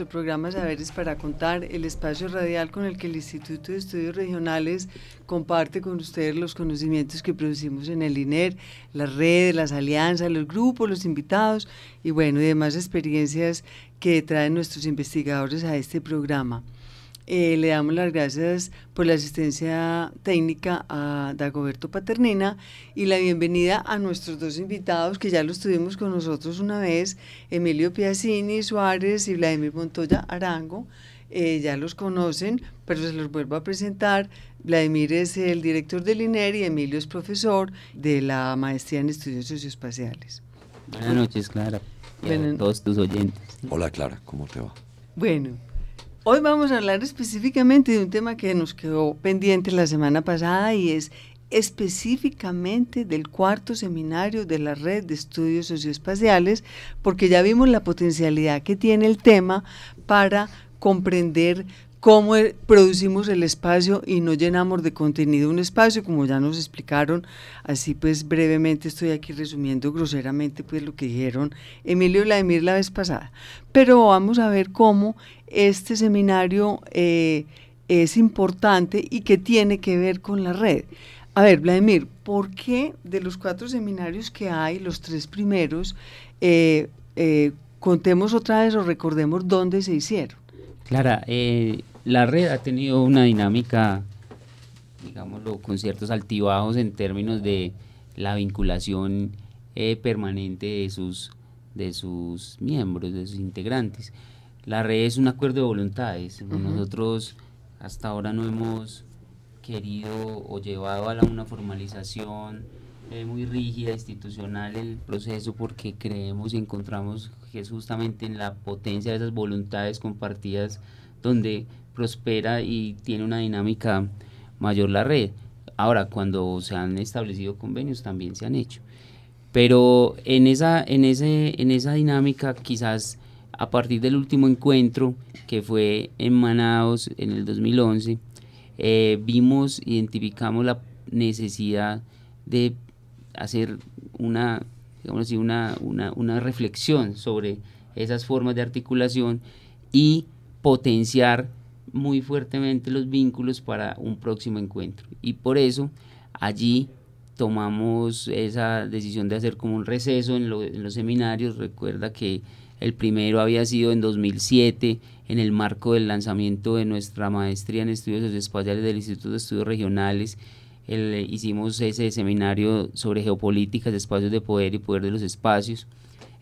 Nuestro programa Saberes para Contar, el espacio radial con el que el Instituto de Estudios Regionales comparte con ustedes los conocimientos que producimos en el INER, las redes, las alianzas, los grupos, los invitados y bueno, y demás experiencias que traen nuestros investigadores a este programa. Eh, le damos las gracias por la asistencia técnica a Dagoberto Paternina y la bienvenida a nuestros dos invitados que ya los tuvimos con nosotros una vez, Emilio Piazzini Suárez y Vladimir Montoya Arango. Eh, ya los conocen, pero se los vuelvo a presentar. Vladimir es el director del INER y Emilio es profesor de la maestría en estudios socioespaciales. Buenas noches, Clara. Y a todos tus oyentes. Hola, Clara, ¿cómo te va? Bueno, Hoy vamos a hablar específicamente de un tema que nos quedó pendiente la semana pasada y es específicamente del cuarto seminario de la red de estudios socioespaciales, porque ya vimos la potencialidad que tiene el tema para comprender cómo e, producimos el espacio y no llenamos de contenido un espacio, como ya nos explicaron, así pues brevemente estoy aquí resumiendo groseramente pues lo que dijeron Emilio y Vladimir la vez pasada. Pero vamos a ver cómo este seminario eh, es importante y que tiene que ver con la red. A ver, Vladimir, ¿por qué de los cuatro seminarios que hay, los tres primeros, eh, eh, contemos otra vez o recordemos dónde se hicieron? Clara, la red ha tenido una dinámica, digámoslo, con ciertos altibajos en términos de la vinculación permanente de sus, de sus miembros, de sus integrantes. La red es un acuerdo de voluntades. Nosotros hasta ahora no hemos querido o llevado a la, una formalización eh, muy rígida, institucional el proceso porque creemos y encontramos que es justamente en la potencia de esas voluntades compartidas donde prospera y tiene una dinámica mayor la red. Ahora, cuando se han establecido convenios también se han hecho. Pero en esa, en ese, en esa dinámica quizás a partir del último encuentro que fue en Manaos en el 2011, eh, vimos, identificamos la necesidad de hacer una, digamos una, una, una reflexión sobre esas formas de articulación y potenciar muy fuertemente los vínculos para un próximo encuentro. Y por eso allí tomamos esa decisión de hacer como un receso en, en los seminarios. Recuerda que el primero había sido en 2007 en el marco del lanzamiento de nuestra maestría en estudios espaciales del Instituto de Estudios Regionales. hicimos ese seminario sobre geopolíticas, espacios de poder y poder de los espacios.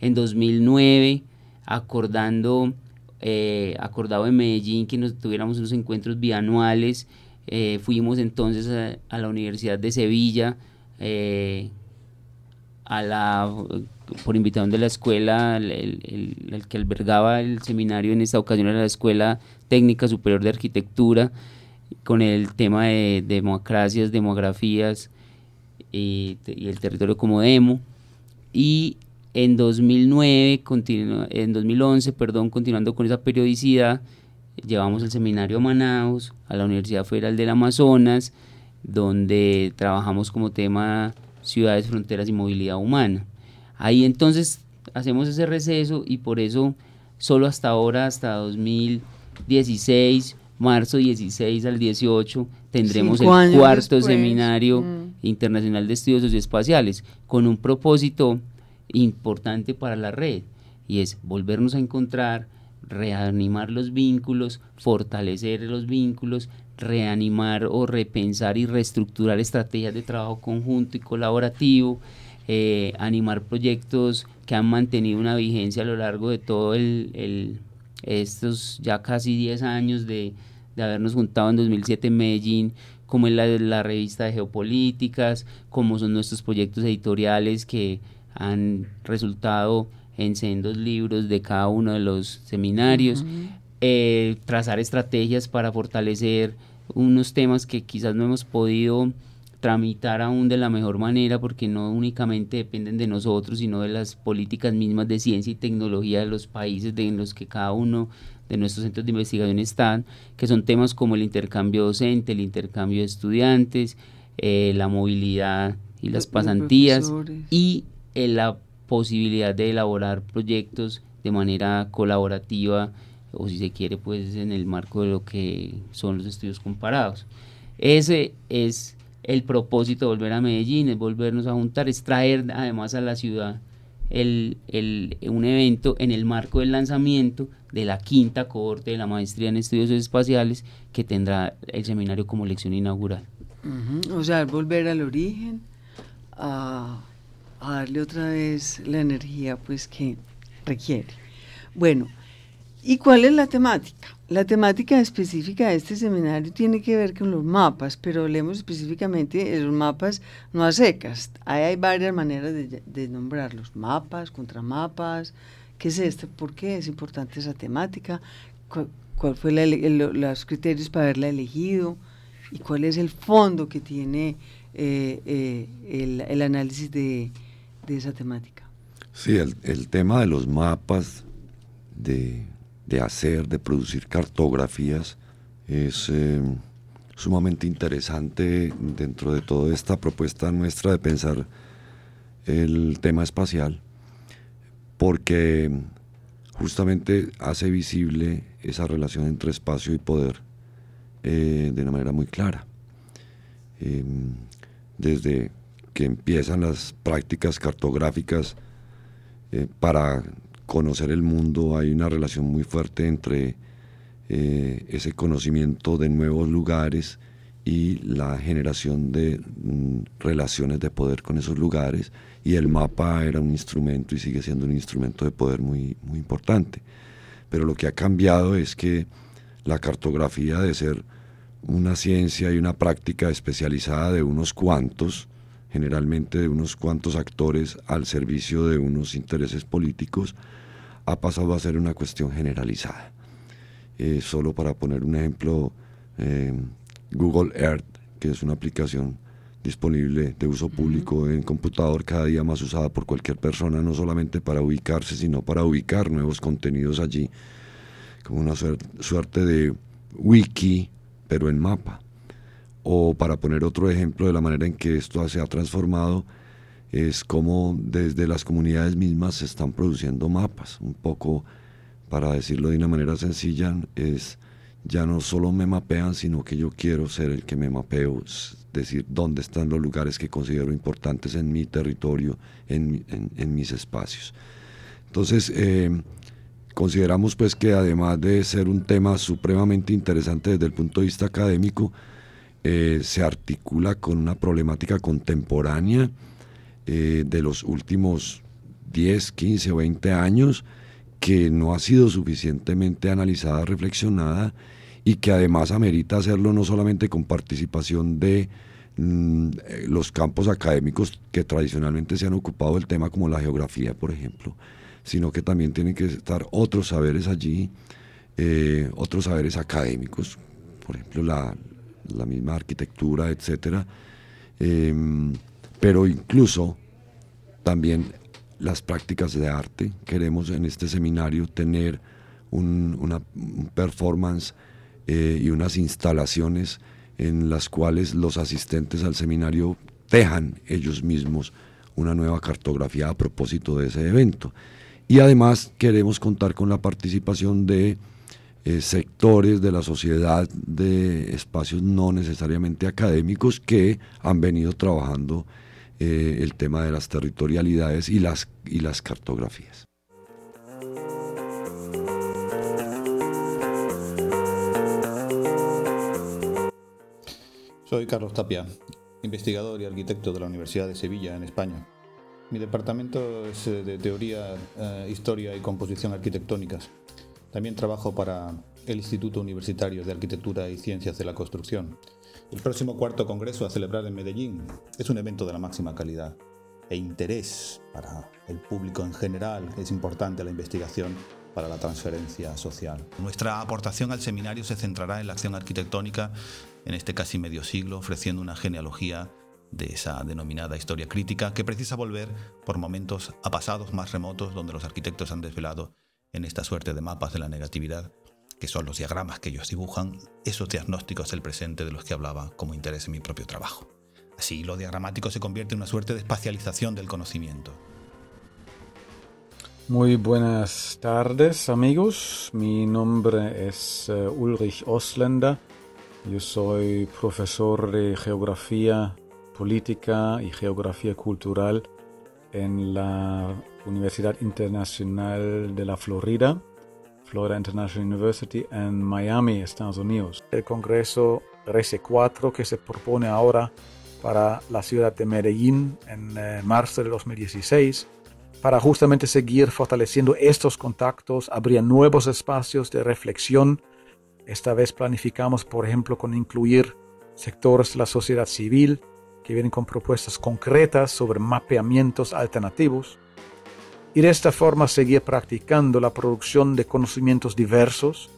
En 2009, acordando, eh, acordado en Medellín que nos tuviéramos unos encuentros bianuales, eh, fuimos entonces a, la Universidad de Sevilla, eh, a la por invitación de la escuela, el, que albergaba el seminario en esta ocasión era la Escuela Técnica Superior de Arquitectura, con el tema de democracias, demografías y, el territorio como demo. Y en 2009, en 2011, perdón, continuando con esa periodicidad, llevamos el seminario a Manaus, a la Universidad Federal del Amazonas, donde trabajamos como tema ciudades, fronteras y movilidad humana. Ahí entonces hacemos ese receso y por eso solo hasta ahora, hasta 2016, marzo 16 al 18, tendremos el cuarto seminario mm. internacional de estudios socioespaciales con un propósito importante para la red y es volvernos a encontrar, reanimar los vínculos, fortalecer los vínculos, reanimar o repensar y reestructurar estrategias de trabajo conjunto y colaborativo, eh, animar proyectos que han mantenido una vigencia a lo largo de todo el, estos ya casi 10 años de, habernos juntado en 2007 en Medellín, como es la, la revista de geopolíticas, como son nuestros proyectos editoriales que han resultado en sendos libros de cada uno de los seminarios, eh, trazar estrategias para fortalecer unos temas que quizás no hemos podido tramitar aún de la mejor manera porque no únicamente dependen de nosotros, sino de las políticas mismas de ciencia y tecnología de los países en los que cada uno de nuestros centros de investigación están, que son temas como el intercambio docente, el intercambio de estudiantes, eh, la movilidad y las pasantías y eh, la posibilidad de elaborar proyectos de manera colaborativa o si se quiere pues en el marco de lo que son los estudios comparados. Ese es el propósito de volver a Medellín, es volvernos a juntar, es traer además a la ciudad el, un evento en el marco del lanzamiento de la quinta cohorte de la maestría en estudios espaciales que tendrá el seminario como lección inaugural. O sea, volver al origen, a, a darle otra vez la energía pues que requiere. Bueno, ¿y cuál es la temática? La temática específica de este seminario tiene que ver con los mapas, pero hablemos específicamente de los mapas no a secas. Ahí hay varias maneras de, nombrarlos, mapas, contramapas. ¿Qué es esto? ¿Por qué es importante esa temática? ¿Cuál, fue los criterios para haberla elegido? ¿Y cuál es el fondo que tiene eh, eh, el, análisis de, esa temática? Sí, el tema de los mapas, de de hacer, de producir cartografías, es eh, sumamente interesante dentro de toda esta propuesta nuestra de pensar el tema espacial, porque justamente hace visible esa relación entre espacio y poder eh, de una manera muy clara. Em, desde que empiezan las prácticas cartográficas eh, para conocer el mundo, hay una relación muy fuerte entre eh, ese conocimiento de nuevos lugares y la generación de mm, relaciones de poder con esos lugares y el mapa era un instrumento y sigue siendo un instrumento de poder muy, muy importante. Pero lo que ha cambiado es que la cartografía de ser una ciencia y una práctica especializada de unos cuantos, generalmente de unos cuantos actores al servicio de unos intereses políticos, ha pasado a ser una cuestión generalizada. Eh, solo para poner un ejemplo, eh, Google Earth, que es una aplicación disponible de uso público en computador, cada día más usada por cualquier persona, no solamente para ubicarse, sino para ubicar nuevos contenidos allí, como una suerte de wiki, pero en mapa. O para poner otro ejemplo de la manera en que esto se ha transformado, es como desde las comunidades mismas se están produciendo mapas, un poco para decirlo de una manera sencilla, es ya no solo me mapean, sino que yo quiero ser el que me mapeo, es decir, dónde están los lugares que considero importantes en mi territorio, en, mis espacios. Entonces, eh, consideramos pues que además de ser un tema supremamente interesante desde el punto de vista académico, eh, se articula con una problemática contemporánea, eh, de los últimos 10, 15 o 20 años que no ha sido suficientemente analizada, reflexionada y que además amerita hacerlo no solamente con participación de mm, los campos académicos que tradicionalmente se han ocupado del tema como la geografía, por ejemplo, sino que también tienen que estar otros saberes allí, eh, otros saberes académicos, por ejemplo la, la misma arquitectura, etcétera. Em, pero incluso también las prácticas de arte. Queremos en este seminario tener una performance eh, y unas instalaciones en las cuales los asistentes al seminario tejan ellos mismos una nueva cartografía a propósito de ese evento. Y además queremos contar con la participación de eh, sectores de la sociedad, de espacios no necesariamente académicos que han venido trabajando eh, el tema de las territorialidades y las, y las cartografías. Soy Carlos Tapia, investigador y arquitecto de la Universidad de Sevilla, en España. Mi departamento es eh, de teoría, historia y composición arquitectónicas. También trabajo para el Instituto Universitario de Arquitectura y Ciencias de la Construcción. El próximo cuarto congreso a celebrar en Medellín es un evento de la máxima calidad e interés para el público en general. Es importante la investigación para la transferencia social. Nuestra aportación al seminario se centrará en la acción arquitectónica en este casi medio siglo, ofreciendo una genealogía de esa denominada historia crítica que precisa volver por momentos a pasados más remotos donde los arquitectos han desvelado en esta suerte de mapas de la negatividad, que son los diagramas que ellos dibujan, esos diagnósticos del presente de los que hablaba como interés en mi propio trabajo. Así, lo diagramático se convierte en una suerte de espacialización del conocimiento. Muy buenas tardes amigos, mi nombre es uh, Ulrich Osländer, yo soy profesor de geografía política y geografía cultural en la Universidad Internacional de la Florida, Florida International University en Miami, Estados Unidos. El Congreso RC4 que se propone ahora para la ciudad de Medellín en eh, marzo de 2016 para justamente seguir fortaleciendo estos contactos, habría nuevos espacios de reflexión. Esta vez planificamos, por ejemplo, con incluir sectores de la sociedad civil que vienen con propuestas concretas sobre mapeamientos alternativos y de esta forma seguir practicando la producción de conocimientos diversos,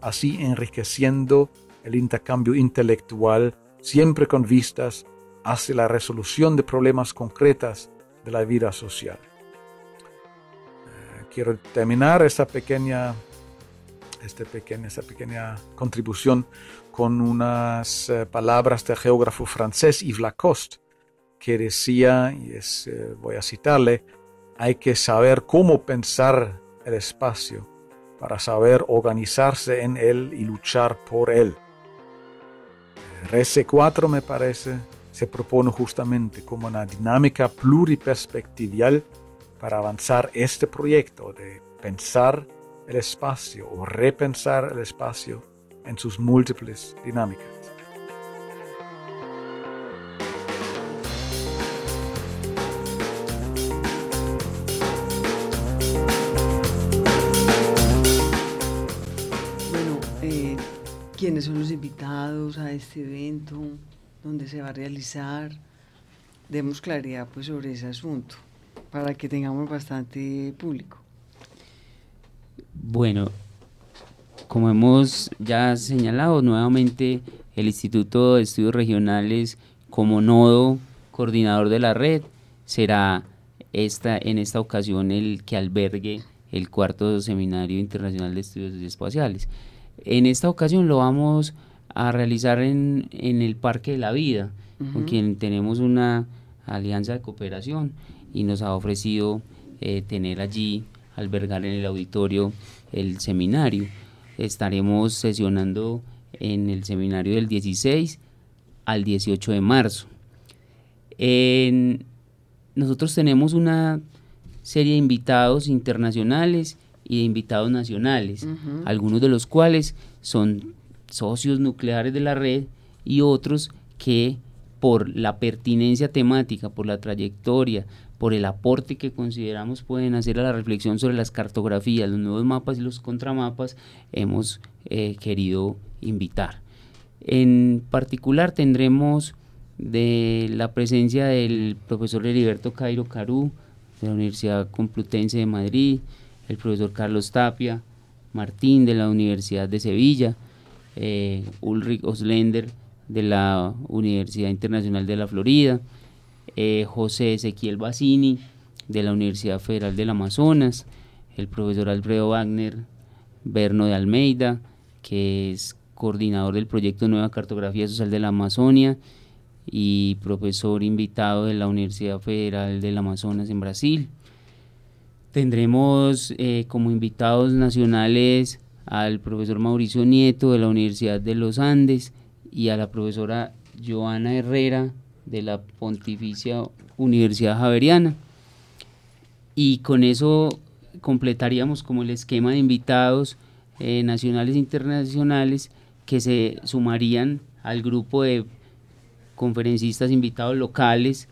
así enriqueciendo el intercambio intelectual siempre con vistas hacia la resolución de problemas concretas de la vida social. Quiero terminar esta pequeña, este pequeña, esta pequeña contribución con unas eh, palabras del geógrafo francés Yves Lacoste, que decía, y es, eh, voy a citarle, hay que saber cómo pensar el espacio para saber organizarse en él y luchar por él. RC4 me parece se propone justamente como una dinámica pluriperspectival para avanzar este proyecto de pensar el espacio o repensar el espacio en sus múltiples dinámicas. ¿Quiénes son los invitados a este evento? ¿Dónde se va a realizar? Demos claridad pues sobre ese asunto para que tengamos bastante público. Bueno, como hemos ya señalado nuevamente, el Instituto de Estudios Regionales como nodo coordinador de la red será esta, en esta ocasión el que albergue el cuarto Seminario Internacional de Estudios Espaciales. En esta ocasión lo vamos a realizar en, el Parque de la Vida, con quien tenemos una alianza de cooperación y nos ha ofrecido eh, tener allí, albergar en el auditorio el seminario. Estaremos sesionando en el seminario del 16 al 18 de marzo. nosotros tenemos una serie de invitados internacionales y de invitados nacionales, algunos de los cuales son socios nucleares de la red y otros que por la pertinencia temática, por la trayectoria, por el aporte que consideramos pueden hacer a la reflexión sobre las cartografías, los nuevos mapas y los contramapas, hemos eh, querido invitar. En particular tendremos de la presencia del profesor Heriberto Cairo Carú, de la Universidad Complutense de Madrid, el profesor Carlos Tapia, Martín de la Universidad de Sevilla, eh, Ulrich Oslender de la Universidad Internacional de la Florida, eh, José Ezequiel Bassini de la Universidad Federal del Amazonas, el profesor Alfredo Wagner Berno de Almeida, que es coordinador del proyecto Nueva Cartografía Social de la Amazonia y profesor invitado de la Universidad Federal del Amazonas en Brasil. Tendremos eh, como invitados nacionales al profesor Mauricio Nieto de la Universidad de los Andes y a la profesora Joana Herrera de la Pontificia Universidad Javeriana. Y con eso completaríamos como el esquema de invitados eh, nacionales e internacionales que se sumarían al grupo de conferencistas invitados locales,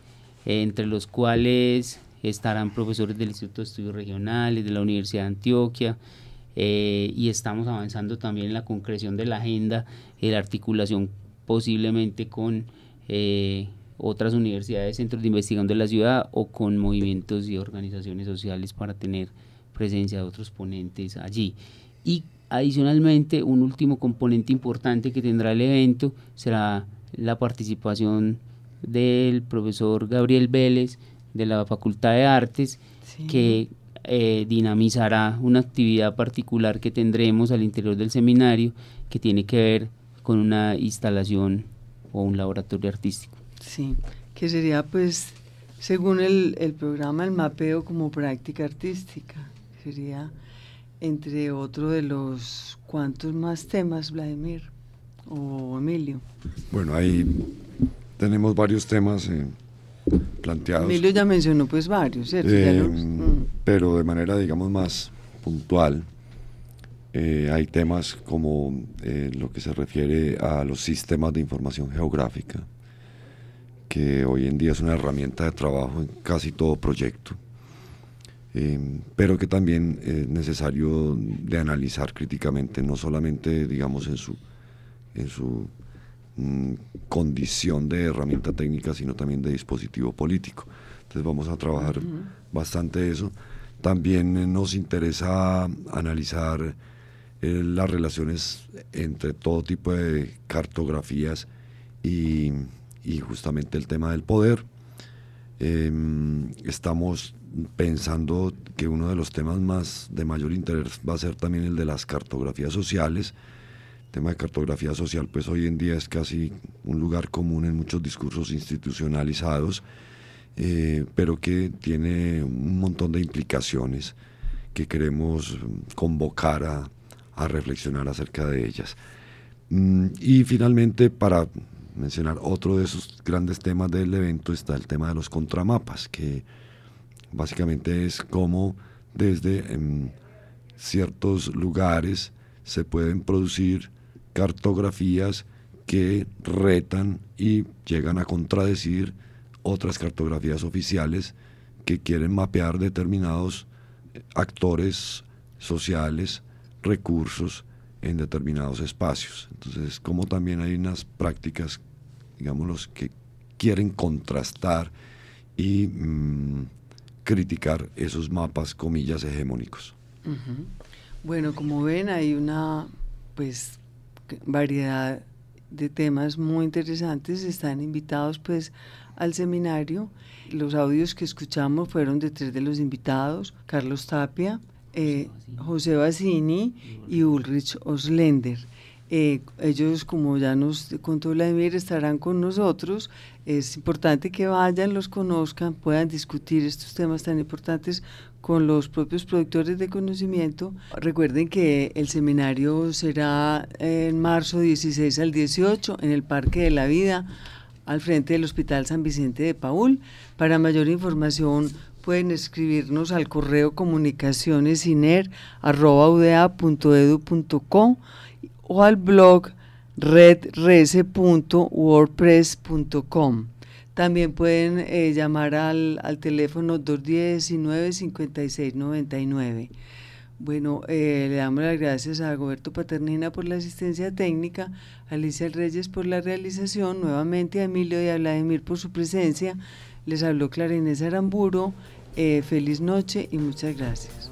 eh, entre los cuales estarán profesores del Instituto de Estudios Regionales, de la Universidad de Antioquia, eh, y estamos avanzando también en la concreción de la agenda, en la articulación posiblemente con eh, otras universidades, centros de investigación de la ciudad o con movimientos y organizaciones sociales para tener presencia de otros ponentes allí. Y adicionalmente, un último componente importante que tendrá el evento será la participación del profesor Gabriel Vélez de la Facultad de Artes, que eh, dinamizará una actividad particular que tendremos al interior del seminario que tiene que ver con una instalación o un laboratorio artístico. Sí, que sería pues, según el, el programa, el mapeo como práctica artística. Sería entre otro de los cuantos más temas, Vladimir o Emilio. Bueno, ahí tenemos varios temas eh, planteados. Emilio ya mencionó pues varios, ¿cierto? Eh, mm. Pero de manera, digamos, más puntual. Eh, hay temas como lo que se refiere a los sistemas de información geográfica, que hoy en día es una herramienta de trabajo en casi todo proyecto, pero que también es necesario de analizar críticamente, no solamente, digamos, en su, en su Mm, condición de herramienta técnica, sino también de dispositivo político. Entonces vamos a trabajar bastante eso. También eh, nos interesa analizar eh, las relaciones entre todo tipo de cartografías y, justamente el tema del poder. Em, estamos pensando que uno de los temas más de mayor interés va a ser también el de las cartografías sociales, tema de cartografía social, pues hoy en día es casi un lugar común en muchos discursos institucionalizados, eh, pero que tiene un montón de implicaciones que queremos convocar a, reflexionar acerca de ellas. Mm, y finalmente, para mencionar otro de esos grandes temas del evento, está el tema de los contramapas, que básicamente es cómo desde em, ciertos lugares se pueden producir cartografías que retan y llegan a contradecir otras cartografías oficiales que quieren mapear determinados actores sociales, recursos en determinados espacios. Entonces, como también hay unas prácticas, digamos, que quieren contrastar y mm, criticar esos mapas, comillas, hegemónicos. Bueno, como ven, hay una pues variedad de temas muy interesantes. Están invitados pues al seminario. Los audios que escuchamos fueron de tres de los invitados, Carlos Tapia, eh, José Bassini y Ulrich Oslender. Eh, ellos, como ya nos contó Vladimir, estarán con nosotros. Es importante que vayan, los conozcan, puedan discutir estos temas tan importantes con los propios productores de conocimiento. Recuerden que el seminario será en marzo 16 al 18 en el Parque de la Vida, al frente del Hospital San Vicente de Paul. Para mayor información pueden escribirnos al correo comunicacionesiner.udea.edu.co o al blog redrese.wordpress.com. También pueden eh, llamar al, al teléfono 219-5699. Bueno, eh, le damos las gracias a Goberto Paternina por la asistencia técnica, a Alicia Reyes por la realización, nuevamente a Emilio y a Vladimir por su presencia. Les habló Clara Inés Aramburo. Eh, feliz noche y muchas gracias.